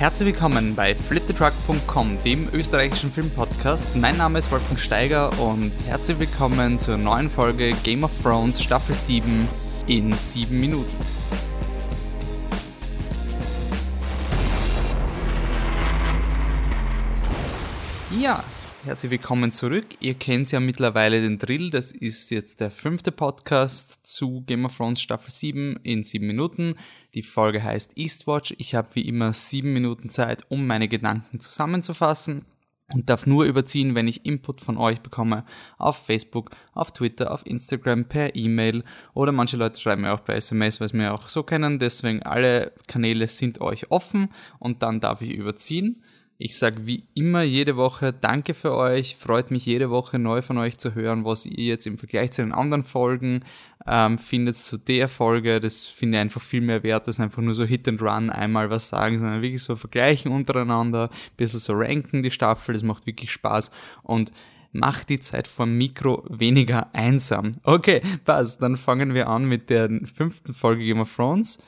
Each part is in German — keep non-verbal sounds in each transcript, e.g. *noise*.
Herzlich willkommen bei fliptetruck.com, dem österreichischen Filmpodcast. Mein Name ist Wolfgang Steiger und herzlich willkommen zur neuen Folge Game of Thrones Staffel 7 in 7 Minuten. Herzlich willkommen zurück. Ihr kennt ja mittlerweile den Drill. Das ist jetzt der fünfte Podcast zu Game of Thrones Staffel 7 in 7 Minuten. Die Folge heißt Eastwatch. Ich habe wie immer 7 Minuten Zeit, um meine Gedanken zusammenzufassen und darf nur überziehen, wenn ich Input von euch bekomme auf Facebook, auf Twitter, auf Instagram, per E-Mail oder manche Leute schreiben mir auch per SMS, weil sie mir auch so kennen. Deswegen alle Kanäle sind euch offen und dann darf ich überziehen. Ich sage wie immer jede Woche Danke für euch, freut mich jede Woche neu von euch zu hören, was ihr jetzt im Vergleich zu den anderen Folgen ähm, findet zu der Folge. Das finde ich einfach viel mehr wert, als einfach nur so Hit and Run einmal was sagen, sondern wirklich so vergleichen untereinander, ein bisschen so ranken die Staffel, das macht wirklich Spaß und macht die Zeit vor Mikro weniger einsam. Okay, passt, dann fangen wir an mit der fünften Folge Game of Thrones,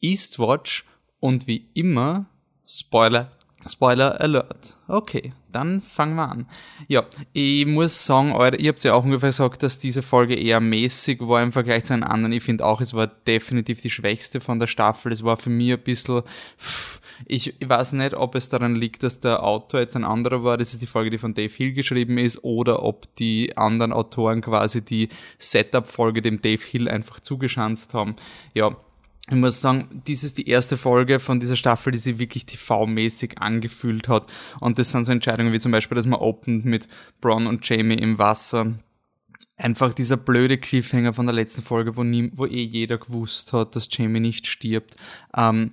Eastwatch und wie immer, Spoiler Spoiler Alert. Okay, dann fangen wir an. Ja, ich muss sagen, ihr habt ja auch ungefähr gesagt, dass diese Folge eher mäßig war im Vergleich zu den anderen. Ich finde auch, es war definitiv die schwächste von der Staffel. Es war für mich ein bisschen, pff, ich, ich weiß nicht, ob es daran liegt, dass der Autor jetzt ein anderer war. Das ist die Folge, die von Dave Hill geschrieben ist, oder ob die anderen Autoren quasi die Setup-Folge dem Dave Hill einfach zugeschanzt haben. Ja, ich muss sagen, dies ist die erste Folge von dieser Staffel, die sich wirklich TV-mäßig angefühlt hat. Und das sind so Entscheidungen wie zum Beispiel, dass man opent mit Bron und Jamie im Wasser. Einfach dieser blöde Cliffhanger von der letzten Folge, wo, nie, wo eh jeder gewusst hat, dass Jamie nicht stirbt. Ähm,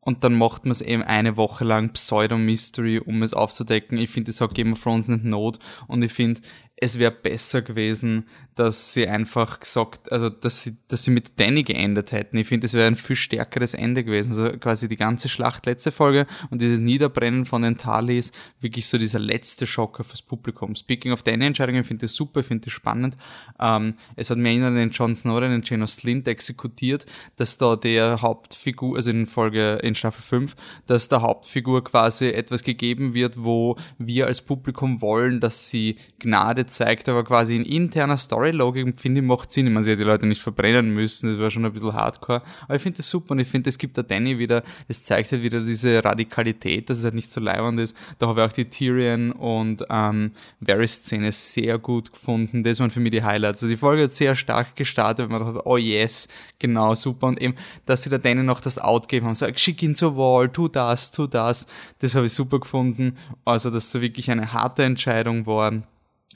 und dann macht man es eben eine Woche lang Pseudo-Mystery, um es aufzudecken. Ich finde, das hat Game of Thrones nicht Not. Und ich finde, es wäre besser gewesen, dass sie einfach gesagt, also dass sie, dass sie mit Danny geendet hätten. Ich finde, es wäre ein viel stärkeres Ende gewesen. Also quasi die ganze Schlacht letzte Folge und dieses Niederbrennen von den Talis, wirklich so dieser letzte Schocker fürs Publikum. Speaking of Danny-Entscheidungen, finde ich super, finde ich spannend. Ähm, es hat mir erinnert den Jon Snow den Janos Slint exekutiert, dass da der Hauptfigur, also in Folge, in Staffel 5, dass der Hauptfigur quasi etwas gegeben wird, wo wir als Publikum wollen, dass sie Gnade zeigt, aber quasi in interner Storylogik, finde ich, macht Sinn. Ich meine, sie hätte die Leute nicht verbrennen müssen, das war schon ein bisschen hardcore. Aber ich finde das super und ich finde, es gibt da Danny wieder, es zeigt halt wieder diese Radikalität, dass es halt nicht so leibend ist. Da habe ich auch die Tyrion und ähm, Varys-Szene sehr gut gefunden. Das waren für mich die Highlights. Also die Folge hat sehr stark gestartet, weil man dachte, oh yes, genau, super. Und eben, dass sie da Danny noch das Out geben haben, sagt, schick ihn zur Wall, tu das, tu das. Das habe ich super gefunden. Also, dass so wirklich eine harte Entscheidung war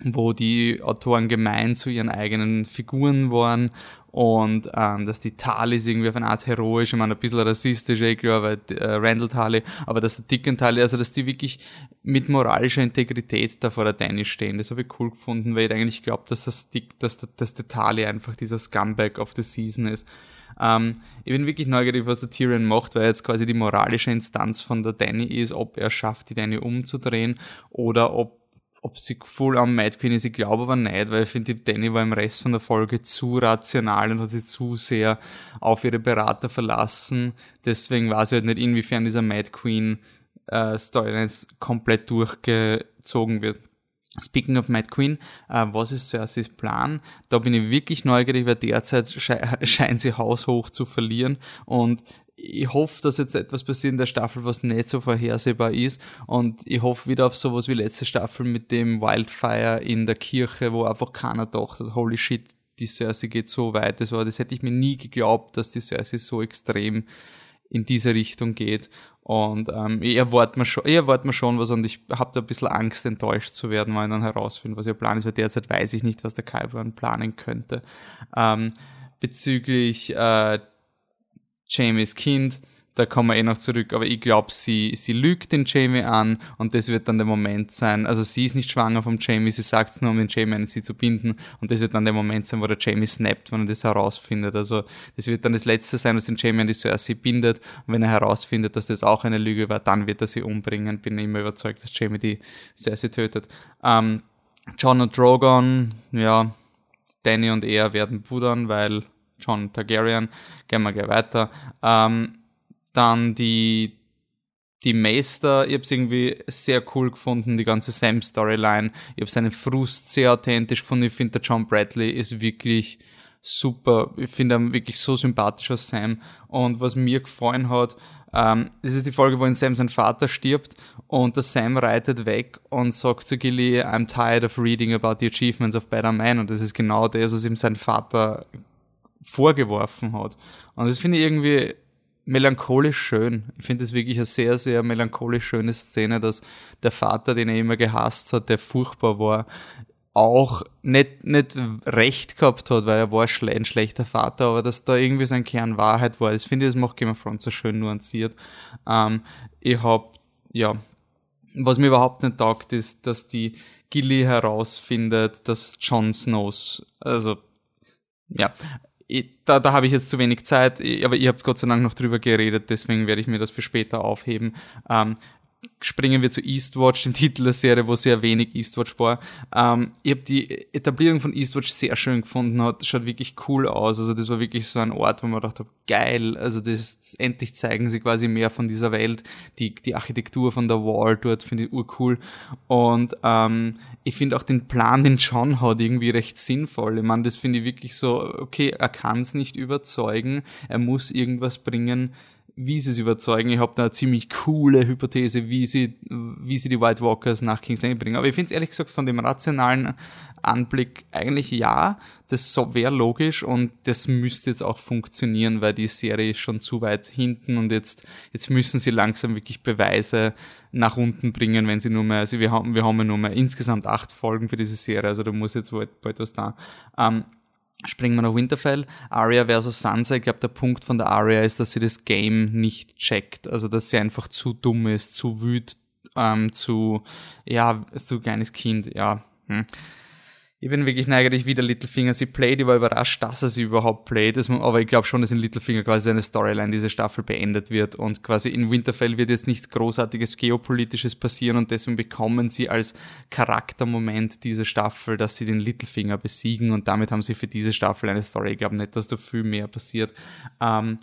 wo die Autoren gemein zu ihren eigenen Figuren waren und ähm, dass die Talis irgendwie auf eine Art heroisch, ich meine ein bisschen rassistisch, eh klar, weil äh, Randall Tali, aber dass der Dicken Tali, also dass die wirklich mit moralischer Integrität da vor der Danny stehen, das habe ich cool gefunden, weil ich eigentlich glaube, dass das Dick, dass, der, dass der Tali einfach dieser Scumbag of the Season ist. Ähm, ich bin wirklich neugierig, was der Tyrion macht, weil er jetzt quasi die moralische Instanz von der Danny ist, ob er schafft, die Danny umzudrehen oder ob ob sie voll am Mad Queen ist, ich glaube aber nicht, weil ich finde, Danny war im Rest von der Folge zu rational und hat sich zu sehr auf ihre Berater verlassen. Deswegen weiß ich halt nicht, inwiefern dieser Mad Queen äh, Storyline komplett durchgezogen wird. Speaking of Mad Queen, äh, was ist Cerseis Plan? Da bin ich wirklich neugierig, weil derzeit sche *laughs* scheint sie haushoch zu verlieren und ich hoffe, dass jetzt etwas passiert in der Staffel, was nicht so vorhersehbar ist. Und ich hoffe wieder auf sowas wie letzte Staffel mit dem Wildfire in der Kirche, wo einfach keiner dachte, holy shit, die Cersei geht so weit. Das war, das hätte ich mir nie geglaubt, dass die Cersei so extrem in diese Richtung geht. Und ähm, ich erwarte mir schon, ich erwarte mir schon was und ich habe da ein bisschen Angst, enttäuscht zu werden, weil ich dann herausfinden, was ihr Plan ist, weil derzeit weiß ich nicht, was der Kyburn planen könnte. Ähm, bezüglich äh, Jamies Kind, da kommen wir eh noch zurück, aber ich glaube, sie, sie lügt den Jamie an und das wird dann der Moment sein. Also sie ist nicht schwanger vom Jamie, sie sagt es nur, um den Jamie an sie zu binden und das wird dann der Moment sein, wo der Jamie snappt, wenn er das herausfindet. Also das wird dann das Letzte sein, was den Jamie an die Cersei bindet und wenn er herausfindet, dass das auch eine Lüge war, dann wird er sie umbringen. Bin immer überzeugt, dass Jamie die Cersei tötet. Ähm, John und Drogon, ja, Danny und er werden pudern, weil John Targaryen. Gehen wir gleich weiter. Ähm, dann die, die Meister, ich habe es irgendwie sehr cool gefunden, die ganze Sam-Storyline. Ich habe seinen Frust sehr authentisch gefunden. Ich finde, der John Bradley ist wirklich super. Ich finde ihn wirklich so sympathisch als Sam. Und was mir gefallen hat, ähm, das ist die Folge, wo in Sam sein Vater stirbt und der Sam reitet weg und sagt zu Gilly, I'm tired of reading about the achievements of better men. Und das ist genau das, was ihm sein Vater vorgeworfen hat. Und das finde ich irgendwie melancholisch schön. Ich finde es wirklich eine sehr, sehr melancholisch schöne Szene, dass der Vater, den er immer gehasst hat, der furchtbar war, auch nicht, nicht recht gehabt hat, weil er war ein schlechter Vater, aber dass da irgendwie sein Kern Wahrheit war. Das finde ich, das macht Game of Thrones so schön nuanciert. Ähm, ich hab, ja, was mir überhaupt nicht taugt, ist, dass die Gilly herausfindet, dass Jon Snows, also, ja, da, da habe ich jetzt zu wenig Zeit, aber ihr habt Gott sei Dank noch drüber geredet, deswegen werde ich mir das für später aufheben. Ähm, springen wir zu Eastwatch, dem *laughs* Titel der Serie, wo sehr wenig Eastwatch war. Ähm, ich habe die Etablierung von Eastwatch sehr schön gefunden, hat schaut wirklich cool aus. Also das war wirklich so ein Ort, wo man dachte, geil, also das endlich zeigen sie quasi mehr von dieser Welt. Die, die Architektur von der Wall dort finde ich urcool. Und ähm, ich finde auch den Plan, den John hat, irgendwie recht sinnvoll. Ich meine, das finde ich wirklich so, okay, er kann es nicht überzeugen, er muss irgendwas bringen, wie sie es überzeugen. Ich habe da eine ziemlich coole Hypothese, wie sie, wie sie die White Walkers nach King's Landing bringen. Aber ich finde es ehrlich gesagt von dem rationalen Anblick eigentlich ja, das wäre logisch und das müsste jetzt auch funktionieren, weil die Serie ist schon zu weit hinten und jetzt, jetzt müssen sie langsam wirklich Beweise nach unten bringen, wenn sie nur mehr, also wir haben, wir haben ja nur mehr insgesamt acht Folgen für diese Serie, also da muss jetzt bald, bald was da. Ähm, Springen wir nach Winterfell. Arya versus Sansa. Ich glaube, der Punkt von der Arya ist, dass sie das Game nicht checkt. Also, dass sie einfach zu dumm ist, zu wüt, ähm, zu, ja, zu kleines Kind, ja. Hm. Ich bin wirklich neidisch wie der Littlefinger sie playt. Ich war überrascht, dass er sie überhaupt playt. Aber ich glaube schon, dass in Littlefinger quasi seine Storyline diese Staffel beendet wird. Und quasi in Winterfell wird jetzt nichts großartiges Geopolitisches passieren. Und deswegen bekommen sie als Charaktermoment diese Staffel, dass sie den Littlefinger besiegen. Und damit haben sie für diese Staffel eine Story. Ich glaube nicht, dass da viel mehr passiert. Ähm,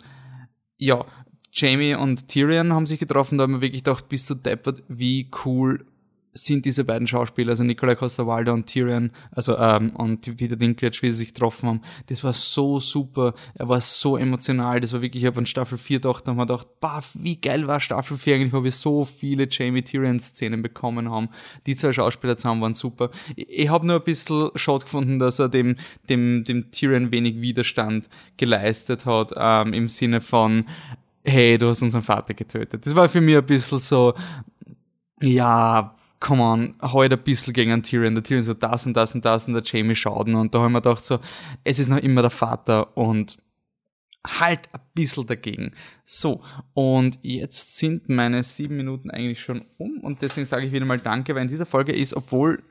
ja, Jamie und Tyrion haben sich getroffen. Da haben wir wirklich gedacht, bist du deppert, wie cool sind diese beiden Schauspieler, also Nikolai Costa-Waldau und Tyrion, also ähm, und Peter Dinklage, wie sie sich getroffen haben, das war so super, er war so emotional, das war wirklich, ich habe an Staffel 4 gedacht, und habe gedacht, bah, wie geil war Staffel 4 eigentlich, wo wir so viele Jamie-Tyrion-Szenen bekommen haben. Die zwei Schauspieler zusammen waren super. Ich, ich habe nur ein bisschen schade gefunden, dass er dem, dem, dem Tyrion wenig Widerstand geleistet hat, ähm, im Sinne von, hey, du hast unseren Vater getötet. Das war für mich ein bisschen so, ja, come on, halt ein bisschen gegen einen Tyrion. Der Tyrion so das und das und das und der Jamie schauen und da haben wir gedacht so, es ist noch immer der Vater und halt ein bisschen dagegen. So, und jetzt sind meine sieben Minuten eigentlich schon um und deswegen sage ich wieder mal Danke, weil in dieser Folge ist, obwohl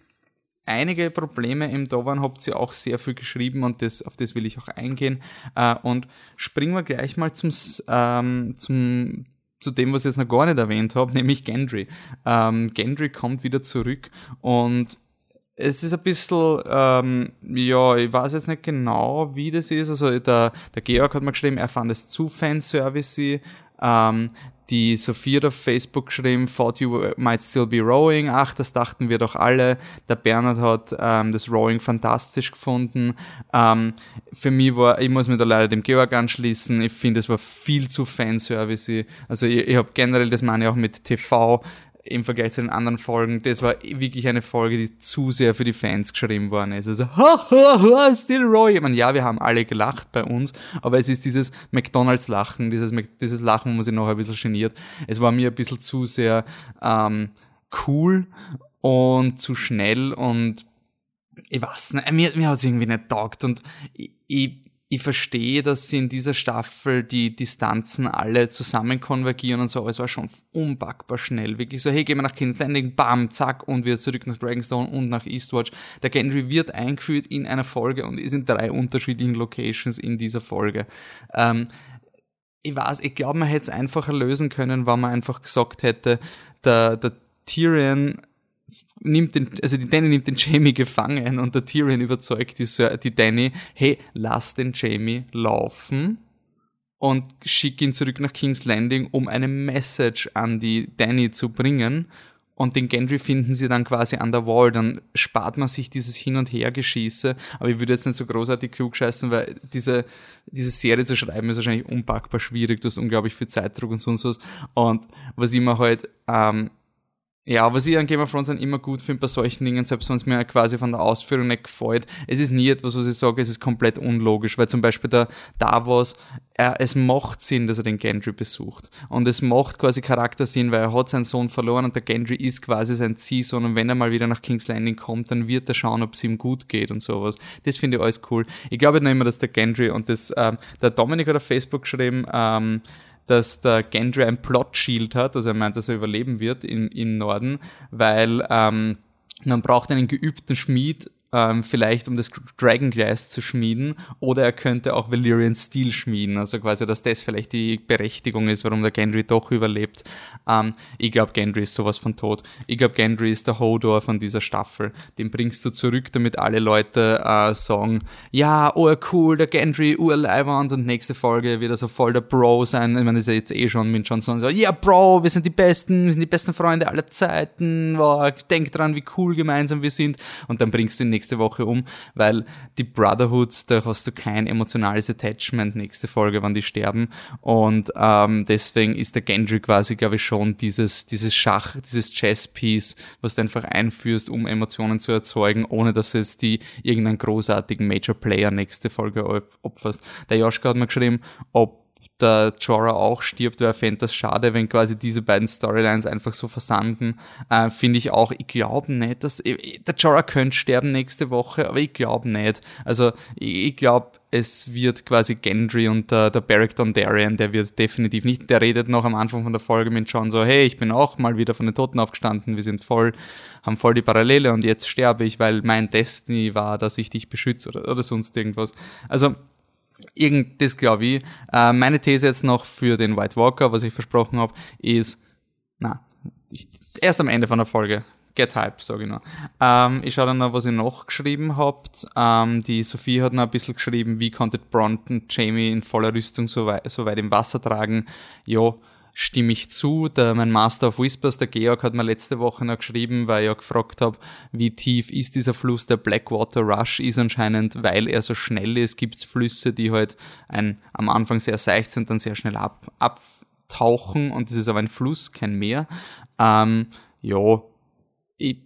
einige Probleme im da waren, habt ihr auch sehr viel geschrieben und das, auf das will ich auch eingehen. Äh, und springen wir gleich mal zum, ähm, zum zu dem, was ich jetzt noch gar nicht erwähnt habe, *laughs* nämlich Gendry. Ähm, Gendry kommt wieder zurück und es ist ein bisschen, ähm, ja, ich weiß jetzt nicht genau, wie das ist. Also der, der Georg hat mir geschrieben, er fand es zu fanservice ähm, die Sophie hat auf Facebook geschrieben, thought you might still be rowing. Ach, das dachten wir doch alle. Der Bernhard hat ähm, das Rowing fantastisch gefunden. Ähm, für mich war, ich muss mir da leider dem Georg anschließen, ich finde, es war viel zu Fanservice. Also ich, ich habe generell, das meine ich auch mit TV, im Vergleich zu den anderen Folgen, das war wirklich eine Folge, die zu sehr für die Fans geschrieben worden ist. Also, *laughs* ha, ha, ha, still Roy. Ich meine, ja, wir haben alle gelacht bei uns, aber es ist dieses McDonalds-Lachen, dieses, dieses Lachen, wo man sich noch ein bisschen geniert. Es war mir ein bisschen zu sehr ähm, cool und zu schnell und ich weiß nicht, mir, mir hat es irgendwie nicht taugt und ich, ich ich verstehe, dass sie in dieser Staffel die Distanzen alle zusammen konvergieren und so, aber es war schon unpackbar schnell. Wirklich so, hey, gehen wir nach King's Landing, bam, zack, und wir zurück nach Dragonstone und nach Eastwatch. Der Gendry wird eingeführt in einer Folge und ist in drei unterschiedlichen Locations in dieser Folge. Ähm, ich weiß, ich glaube, man hätte es einfacher lösen können, wenn man einfach gesagt hätte, der, der Tyrion nimmt den, also die Danny nimmt den Jamie gefangen und der Tyrion überzeugt die, die Danny, hey, lass den Jamie laufen und schickt ihn zurück nach King's Landing, um eine Message an die Danny zu bringen. Und den Gendry finden sie dann quasi an der Wall. Dann spart man sich dieses Hin- und Her-Geschieße. Aber ich würde jetzt nicht so großartig klug scheißen, weil diese, diese Serie zu schreiben ist wahrscheinlich unpackbar schwierig. Du hast unglaublich viel Zeitdruck und so und so. Und was ich mir halt ähm, ja, was ich an Game of Thrones dann immer gut finde bei solchen Dingen, selbst wenn es mir quasi von der Ausführung nicht gefällt, es ist nie etwas, was ich sage, es ist komplett unlogisch, weil zum Beispiel der Davos, er, es macht Sinn, dass er den Gendry besucht. Und es macht quasi Charaktersinn, weil er hat seinen Sohn verloren und der Gendry ist quasi sein Ziehsohn und wenn er mal wieder nach King's Landing kommt, dann wird er schauen, ob es ihm gut geht und sowas. Das finde ich alles cool. Ich glaube nicht immer, dass der Gendry und das, ähm, der Dominik hat auf Facebook geschrieben, ähm, dass der Gendry ein Plot-Shield hat, also er meint, dass er überleben wird im, im Norden, weil ähm, man braucht einen geübten Schmied ähm, vielleicht um das Dragon Glass zu schmieden, oder er könnte auch Valyrian Steel schmieden, also quasi, dass das vielleicht die Berechtigung ist, warum der Gendry doch überlebt. Ähm, ich glaube, Gendry ist sowas von tot. Ich glaube, Gendry ist der Hodor von dieser Staffel. Den bringst du zurück, damit alle Leute äh, sagen, ja, oh cool, der Gendry, urleiwand und nächste Folge wird er so voll der Bro sein. Ich meine, ist ja jetzt eh schon mit Jon Snow so, ja, Bro, wir sind die Besten, wir sind die besten Freunde aller Zeiten, wow, denk dran, wie cool gemeinsam wir sind. Und dann bringst du ihn Woche um, weil die Brotherhoods, da hast du kein emotionales Attachment nächste Folge, wann die sterben. Und ähm, deswegen ist der Gendry quasi, glaube ich, schon dieses, dieses Schach, dieses Chess-Piece, was du einfach einführst, um Emotionen zu erzeugen, ohne dass es die irgendeinen großartigen Major Player nächste Folge opferst. Der Joschka hat mir geschrieben, ob der Jorah auch stirbt, weil er fände das schade, wenn quasi diese beiden Storylines einfach so versanden. Äh, Finde ich auch, ich glaube nicht, dass, der Jorah könnte sterben nächste Woche, aber ich glaube nicht. Also, ich, ich glaube, es wird quasi Gendry und der, der Beric Dondarrion, der wird definitiv nicht, der redet noch am Anfang von der Folge mit John so, hey, ich bin auch mal wieder von den Toten aufgestanden, wir sind voll, haben voll die Parallele und jetzt sterbe ich, weil mein Destiny war, dass ich dich beschütze oder, oder sonst irgendwas. Also, Irgend, das glaube ich. Äh, meine These jetzt noch für den White Walker, was ich versprochen habe, ist, na, ich, erst am Ende von der Folge. Get Hype, sage ich noch. Ähm, ich schaue dann noch, was ihr noch geschrieben habt. Ähm, die Sophie hat noch ein bisschen geschrieben, wie konnte Bronton Jamie in voller Rüstung so weit, so weit im Wasser tragen. Jo, stimme ich zu. Der, mein Master of Whispers, der Georg, hat mir letzte Woche noch geschrieben, weil ich ja gefragt habe, wie tief ist dieser Fluss. Der Blackwater Rush ist anscheinend, weil er so schnell ist, gibt's Flüsse, die halt ein, am Anfang sehr seicht sind, dann sehr schnell ab, abtauchen und das ist aber ein Fluss, kein Meer. Ähm, ja, ich,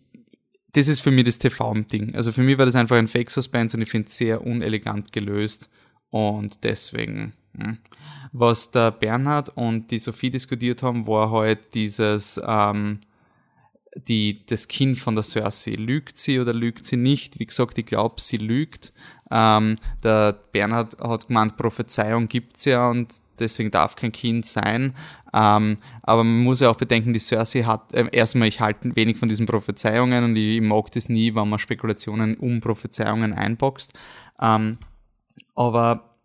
das ist für mich das TV-Ding. Also für mich war das einfach ein Fake-Suspense und ich finde es sehr unelegant gelöst und deswegen... Hm. Was der Bernhard und die Sophie diskutiert haben, war halt dieses, ähm, die, das Kind von der Cersei. Lügt sie oder lügt sie nicht? Wie gesagt, ich glaube, sie lügt. Ähm, der Bernhard hat gemeint, Prophezeiung gibt's ja und deswegen darf kein Kind sein. Ähm, aber man muss ja auch bedenken, die Cersei hat, äh, erstmal, ich halte wenig von diesen Prophezeiungen und ich, ich mag das nie, wenn man Spekulationen um Prophezeiungen einboxt. Ähm, aber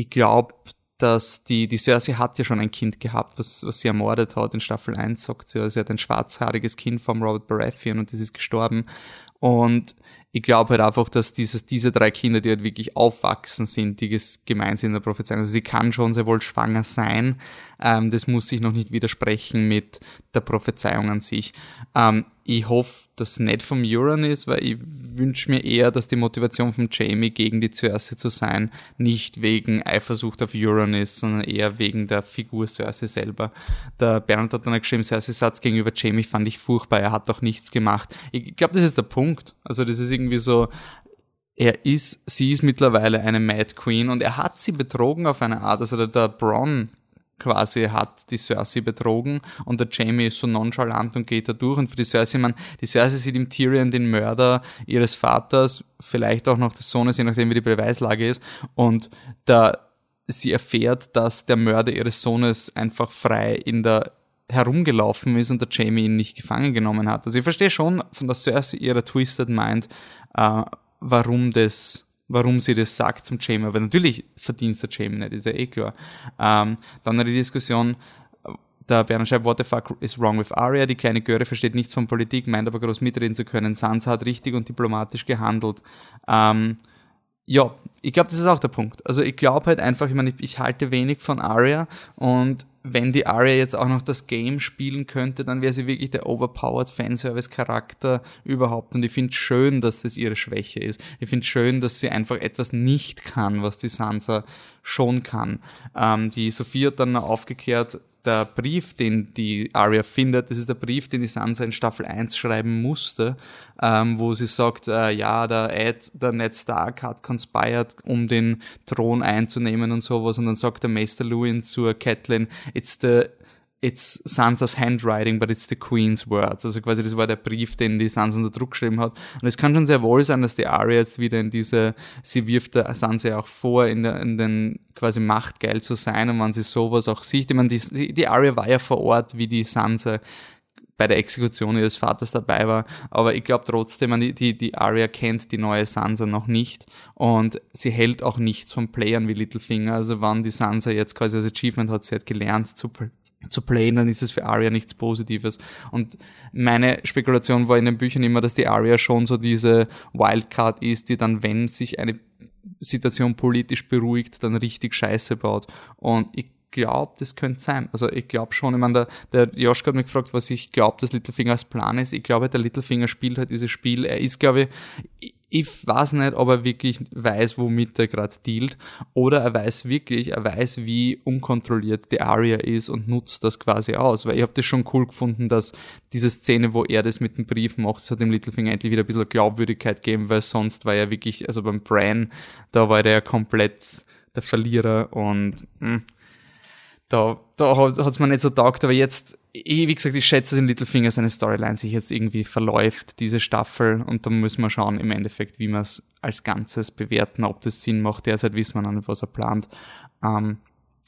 ich glaube, dass die, die Cersei hat ja schon ein Kind gehabt, was, was sie ermordet hat. In Staffel 1 sagt sie, also sie hat ein schwarzhaariges Kind vom Robert Baratheon und das ist gestorben. Und ich glaube halt einfach, dass dieses, diese drei Kinder, die halt wirklich aufwachsen sind, die gemeint sind in der Prophezeiung, also sie kann schon sehr wohl schwanger sein, ähm, das muss sich noch nicht widersprechen mit der Prophezeiung an sich. Ähm, ich hoffe, dass es nicht vom Euron ist, weil ich wünsche mir eher, dass die Motivation von Jamie gegen die Cersei zu sein nicht wegen Eifersucht auf Euron ist, sondern eher wegen der Figur Cersei selber. Der Bernd hat dann geschrieben, Cersei Satz gegenüber Jamie fand ich furchtbar, er hat doch nichts gemacht. Ich glaube, das ist der Punkt. Also das ist irgendwie so, er ist, sie ist mittlerweile eine Mad Queen und er hat sie betrogen auf eine Art. Also der, der Bronn quasi hat die Cersei betrogen und der Jamie ist so nonchalant und geht da durch und für die Cersei, man, die Cersei sieht im Tyrion den Mörder ihres Vaters, vielleicht auch noch des Sohnes, je nachdem wie die Beweislage ist und da sie erfährt, dass der Mörder ihres Sohnes einfach frei in der herumgelaufen ist und der Jamie ihn nicht gefangen genommen hat. Also ich verstehe schon von der Cersei ihrer Twisted Mind, äh, warum das warum sie das sagt zum Jamie. Aber natürlich verdient der Jamie nicht, ist ja eh klar. Ähm, dann die Diskussion, der Bernhard schreibt, what the fuck is wrong with Arya? Die kleine Göre versteht nichts von Politik, meint aber groß mitreden zu können. Sansa hat richtig und diplomatisch gehandelt. Ähm, ja, ich glaube, das ist auch der Punkt. Also ich glaube halt einfach, ich meine, ich, ich, halte wenig von Arya und wenn die Arya jetzt auch noch das Game spielen könnte, dann wäre sie wirklich der overpowered Fanservice-Charakter überhaupt. Und ich finde schön, dass das ihre Schwäche ist. Ich finde schön, dass sie einfach etwas nicht kann, was die Sansa schon kann. Ähm, die Sophie hat dann aufgeklärt, der Brief, den die Arya findet, das ist der Brief, den die Sansa in Staffel 1 schreiben musste, ähm, wo sie sagt, äh, ja, der Ed, der Ned Stark hat conspired, um den Thron einzunehmen und sowas, und dann sagt der Meister Lewin zur Catelyn, it's the it's Sansas handwriting, but it's the Queen's words. Also quasi das war der Brief, den die Sansa unter Druck geschrieben hat. Und es kann schon sehr wohl sein, dass die Arya jetzt wieder in diese, sie wirft der Sansa auch vor, in, der, in den quasi machtgeil zu sein und wenn sie sowas auch sieht. Ich meine, die, die Arya war ja vor Ort, wie die Sansa bei der Exekution ihres Vaters dabei war. Aber ich glaube trotzdem, die, die, die Arya kennt die neue Sansa noch nicht und sie hält auch nichts von Playern wie Littlefinger. Also wann die Sansa jetzt quasi als Achievement hat, sie hat gelernt zu, zu playen, dann ist es für Arya nichts Positives. Und meine Spekulation war in den Büchern immer, dass die Arya schon so diese Wildcard ist, die dann, wenn sich eine Situation politisch beruhigt, dann richtig Scheiße baut. Und ich glaube, das könnte sein. Also ich glaube schon, ich meine, der, der Joschka hat mich gefragt, was ich glaube, dass Littlefinger als Plan ist. Ich glaube, der Littlefinger spielt halt dieses Spiel. Er ist, glaube ich, ich weiß nicht, ob er wirklich weiß, womit er gerade dealt, oder er weiß wirklich, er weiß, wie unkontrolliert die Aria ist und nutzt das quasi aus. Weil ich habe das schon cool gefunden, dass diese Szene, wo er das mit dem Brief macht, das hat dem Littlefinger endlich wieder ein bisschen Glaubwürdigkeit gegeben, weil sonst war er wirklich, also beim Bran, da war der ja komplett der Verlierer und mh, hm, da, da hat es mir nicht so taugt, aber jetzt ich, wie gesagt, ich schätze, dass in Littlefinger seine Storyline sich jetzt irgendwie verläuft, diese Staffel, und da müssen wir schauen im Endeffekt, wie wir es als Ganzes bewerten, ob das Sinn macht. Derzeit wissen wir noch nicht, was er plant. Ähm,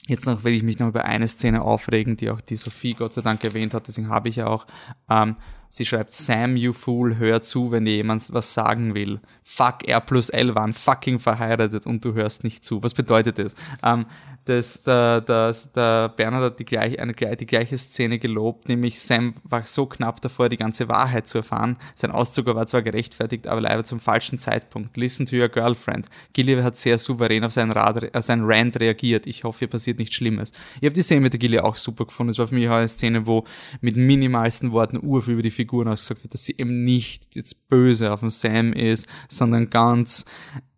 jetzt noch will ich mich noch über eine Szene aufregen, die auch die Sophie Gott sei Dank erwähnt hat, deswegen habe ich ja auch. Ähm, sie schreibt, Sam, you fool, hör zu, wenn dir jemand was sagen will. Fuck, R plus L waren fucking verheiratet und du hörst nicht zu. Was bedeutet das? Ähm, dass der, der, der Bernhard hat die, gleich, eine, die gleiche Szene gelobt, nämlich Sam war so knapp davor, die ganze Wahrheit zu erfahren. Sein Auszug war zwar gerechtfertigt, aber leider zum falschen Zeitpunkt. Listen to your girlfriend. Gilly hat sehr souverän auf seinen, Rad, auf seinen Rant reagiert. Ich hoffe, hier passiert nichts Schlimmes. Ich habe die Szene mit der Gilly auch super gefunden. Es war für mich auch eine Szene, wo mit minimalsten Worten urf über die Figuren ausgesagt wird, dass sie eben nicht jetzt böse auf den Sam ist, sondern ganz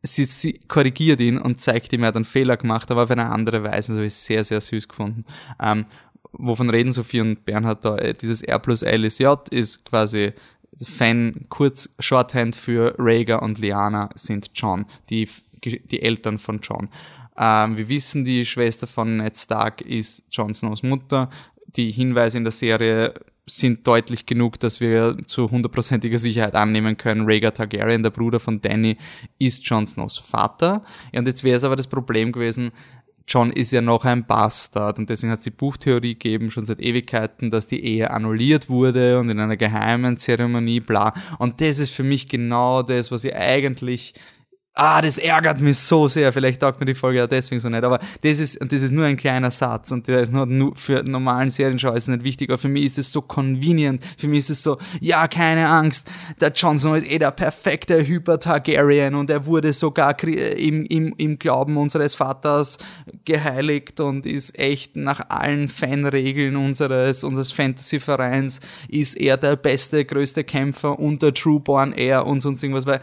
sie, sie korrigiert ihn und zeigt ihm, er hat einen Fehler gemacht, aber auf eine andere Weise. Das habe ich sehr, sehr süß gefunden. Ähm, wovon reden Sophie und Bernhard da? Äh, dieses R plus L ist J ist quasi Fan, kurz Shorthand für Rhaegar und Liana sind John, die, die Eltern von John. Ähm, wir wissen, die Schwester von Ned Stark ist Jon Snows Mutter. Die Hinweise in der Serie sind deutlich genug, dass wir zu hundertprozentiger Sicherheit annehmen können, Rhaegar Targaryen, der Bruder von Danny, ist Jon Snows Vater. Und jetzt wäre es aber das Problem gewesen, John ist ja noch ein Bastard und deswegen hat es die Buchtheorie gegeben, schon seit Ewigkeiten, dass die Ehe annulliert wurde und in einer geheimen Zeremonie, bla. Und das ist für mich genau das, was ich eigentlich Ah, das ärgert mich so sehr. Vielleicht taugt mir die Folge ja deswegen so nicht. Aber das ist, und das ist nur ein kleiner Satz. Und der ist nur für normalen Serienschau ist nicht wichtig. Aber für mich ist es so convenient. Für mich ist es so, ja, keine Angst. Der Johnson ist eh der perfekte Hyper-Targaryen. Und er wurde sogar im, im, im Glauben unseres Vaters geheiligt und ist echt nach allen Fanregeln unseres, unseres Fantasy-Vereins ist er der beste, größte Kämpfer und der Trueborn er und sonst irgendwas. Weil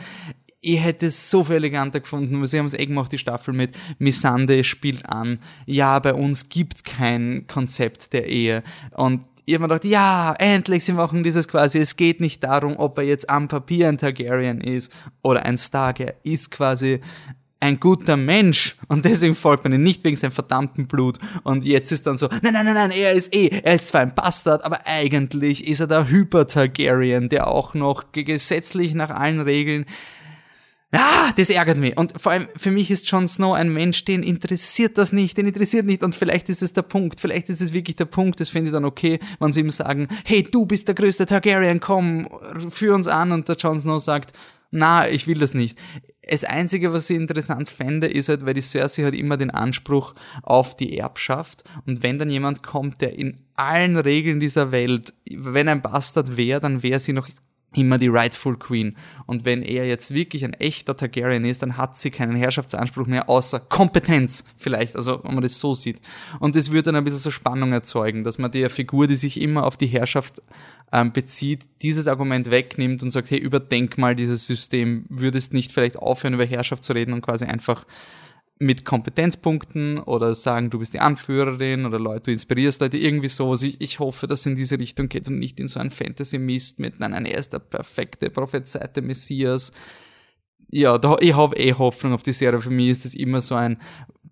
ich hätte es so viel eleganter gefunden, weil sie haben es eh gemacht, die Staffel mit Missande spielt an. Ja, bei uns gibt's kein Konzept der Ehe. Und ich habe mir gedacht, ja, endlich, sie machen dieses quasi, es geht nicht darum, ob er jetzt am Papier ein Targaryen ist oder ein Stark, er ist quasi ein guter Mensch und deswegen folgt man ihm nicht wegen seinem verdammten Blut und jetzt ist dann so, nein, nein, nein, nein, er ist eh, er ist zwar ein Bastard, aber eigentlich ist er der Hyper-Targaryen, der auch noch gesetzlich nach allen Regeln Ah, das ärgert mich. Und vor allem für mich ist Jon Snow ein Mensch, den interessiert das nicht, den interessiert nicht. Und vielleicht ist es der Punkt, vielleicht ist es wirklich der Punkt, das finde ich dann okay, wenn sie ihm sagen, hey, du bist der größte Targaryen, komm, führ uns an. Und der Jon Snow sagt, na, ich will das nicht. Das Einzige, was ich interessant fände, ist halt, weil die Cersei hat immer den Anspruch auf die Erbschaft. Und wenn dann jemand kommt, der in allen Regeln dieser Welt, wenn ein Bastard wäre, dann wäre sie noch immer die Rightful Queen. Und wenn er jetzt wirklich ein echter Targaryen ist, dann hat sie keinen Herrschaftsanspruch mehr, außer Kompetenz vielleicht, also wenn man das so sieht. Und das würde dann ein bisschen so Spannung erzeugen, dass man der Figur, die sich immer auf die Herrschaft ähm, bezieht, dieses Argument wegnimmt und sagt, hey, überdenk mal dieses System, würdest nicht vielleicht aufhören, über Herrschaft zu reden und quasi einfach mit Kompetenzpunkten oder sagen, du bist die Anführerin oder Leute, du inspirierst Leute, irgendwie so. Also ich, ich hoffe, dass es in diese Richtung geht und nicht in so ein Fantasy-Mist mit, nein, nein, er ist der perfekte, prophezeite Messias. Ja, da, ich habe eh Hoffnung auf die Serie. Für mich ist das immer so ein,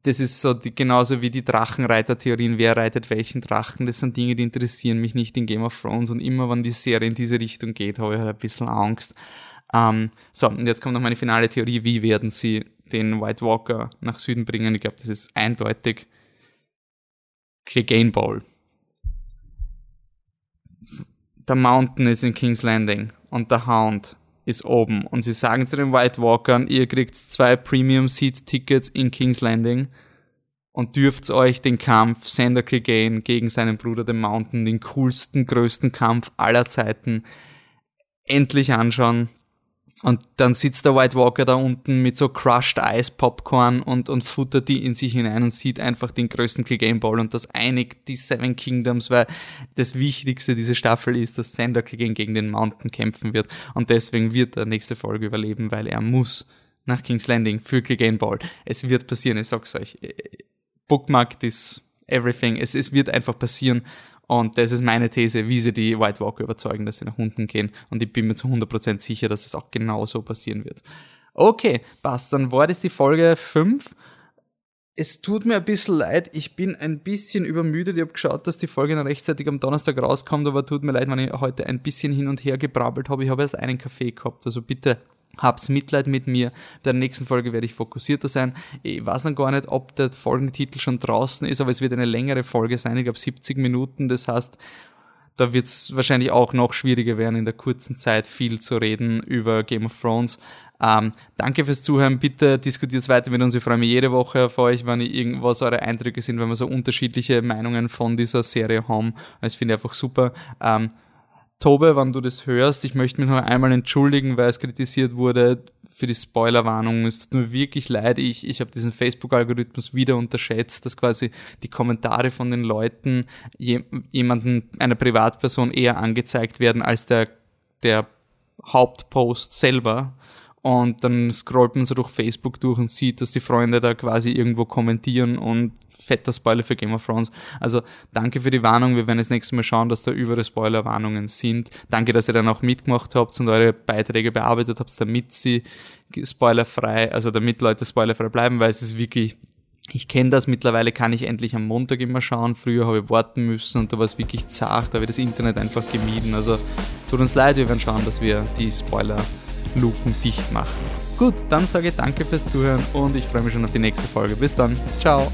das ist so die, genauso wie die Drachenreiter-Theorien, wer reitet welchen Drachen, das sind Dinge, die interessieren mich nicht in Game of Thrones und immer wenn die Serie in diese Richtung geht, habe ich halt ein bisschen Angst. Ähm, so, und jetzt kommt noch meine finale Theorie, wie werden sie den White Walker nach Süden bringen. Ich glaube, das ist eindeutig Clegane Bowl. Der Mountain ist in King's Landing und der Hound ist oben. Und sie sagen zu den White Walkern, ihr kriegt zwei Premium Seat Tickets in King's Landing und dürft euch den Kampf Sander Clegane gegen seinen Bruder, den Mountain, den coolsten, größten Kampf aller Zeiten, endlich anschauen. Und dann sitzt der White Walker da unten mit so Crushed Ice Popcorn und, und futtert die in sich hinein und sieht einfach den größten Game Ball und das einigt die Seven Kingdoms, weil das Wichtigste dieser Staffel ist, dass Sander gegen, gegen den Mountain kämpfen wird und deswegen wird er nächste Folge überleben, weil er muss nach King's Landing für Game Ball. Es wird passieren, ich sag's euch. Bookmark this everything. Es, es wird einfach passieren und das ist meine These, wie sie die White Walker überzeugen, dass sie nach unten gehen. Und ich bin mir zu 100% sicher, dass es auch genau so passieren wird. Okay, passt. Dann war das die Folge 5. Es tut mir ein bisschen leid, ich bin ein bisschen übermüdet. Ich habe geschaut, dass die Folge noch rechtzeitig am Donnerstag rauskommt, aber tut mir leid, wenn ich heute ein bisschen hin und her gebrabbelt habe. Ich habe erst einen Kaffee gehabt, also bitte Hab's Mitleid mit mir. Bei der nächsten Folge werde ich fokussierter sein. Ich weiß noch gar nicht, ob der Folgentitel schon draußen ist, aber es wird eine längere Folge sein. Ich glaube 70 Minuten. Das heißt, da wird es wahrscheinlich auch noch schwieriger werden, in der kurzen Zeit viel zu reden über Game of Thrones. Ähm, danke fürs Zuhören. Bitte diskutiert weiter mit uns. Ich freue mich jede Woche auf euch, wenn ich irgendwas eure Eindrücke sind, wenn wir so unterschiedliche Meinungen von dieser Serie haben. Das finde ich einfach super. Ähm, Tobe, wenn du das hörst, ich möchte mich noch einmal entschuldigen, weil es kritisiert wurde für die Spoilerwarnung. Es tut mir wirklich leid. Ich, ich habe diesen Facebook-Algorithmus wieder unterschätzt, dass quasi die Kommentare von den Leuten je, jemanden, einer Privatperson eher angezeigt werden als der, der Hauptpost selber. Und dann scrollt man so durch Facebook durch und sieht, dass die Freunde da quasi irgendwo kommentieren und fetter Spoiler für Game of Thrones. Also danke für die Warnung. Wir werden das nächste Mal schauen, dass da überall Spoilerwarnungen sind. Danke, dass ihr dann auch mitgemacht habt und eure Beiträge bearbeitet habt, damit sie spoilerfrei, also damit Leute spoilerfrei bleiben, weil es ist wirklich ich kenne das, mittlerweile kann ich endlich am Montag immer schauen. Früher habe ich warten müssen und da war es wirklich zart, da habe ich das Internet einfach gemieden. Also tut uns leid, wir werden schauen, dass wir die Spoiler Luken dicht machen. Gut, dann sage ich danke fürs Zuhören und ich freue mich schon auf die nächste Folge. Bis dann. Ciao.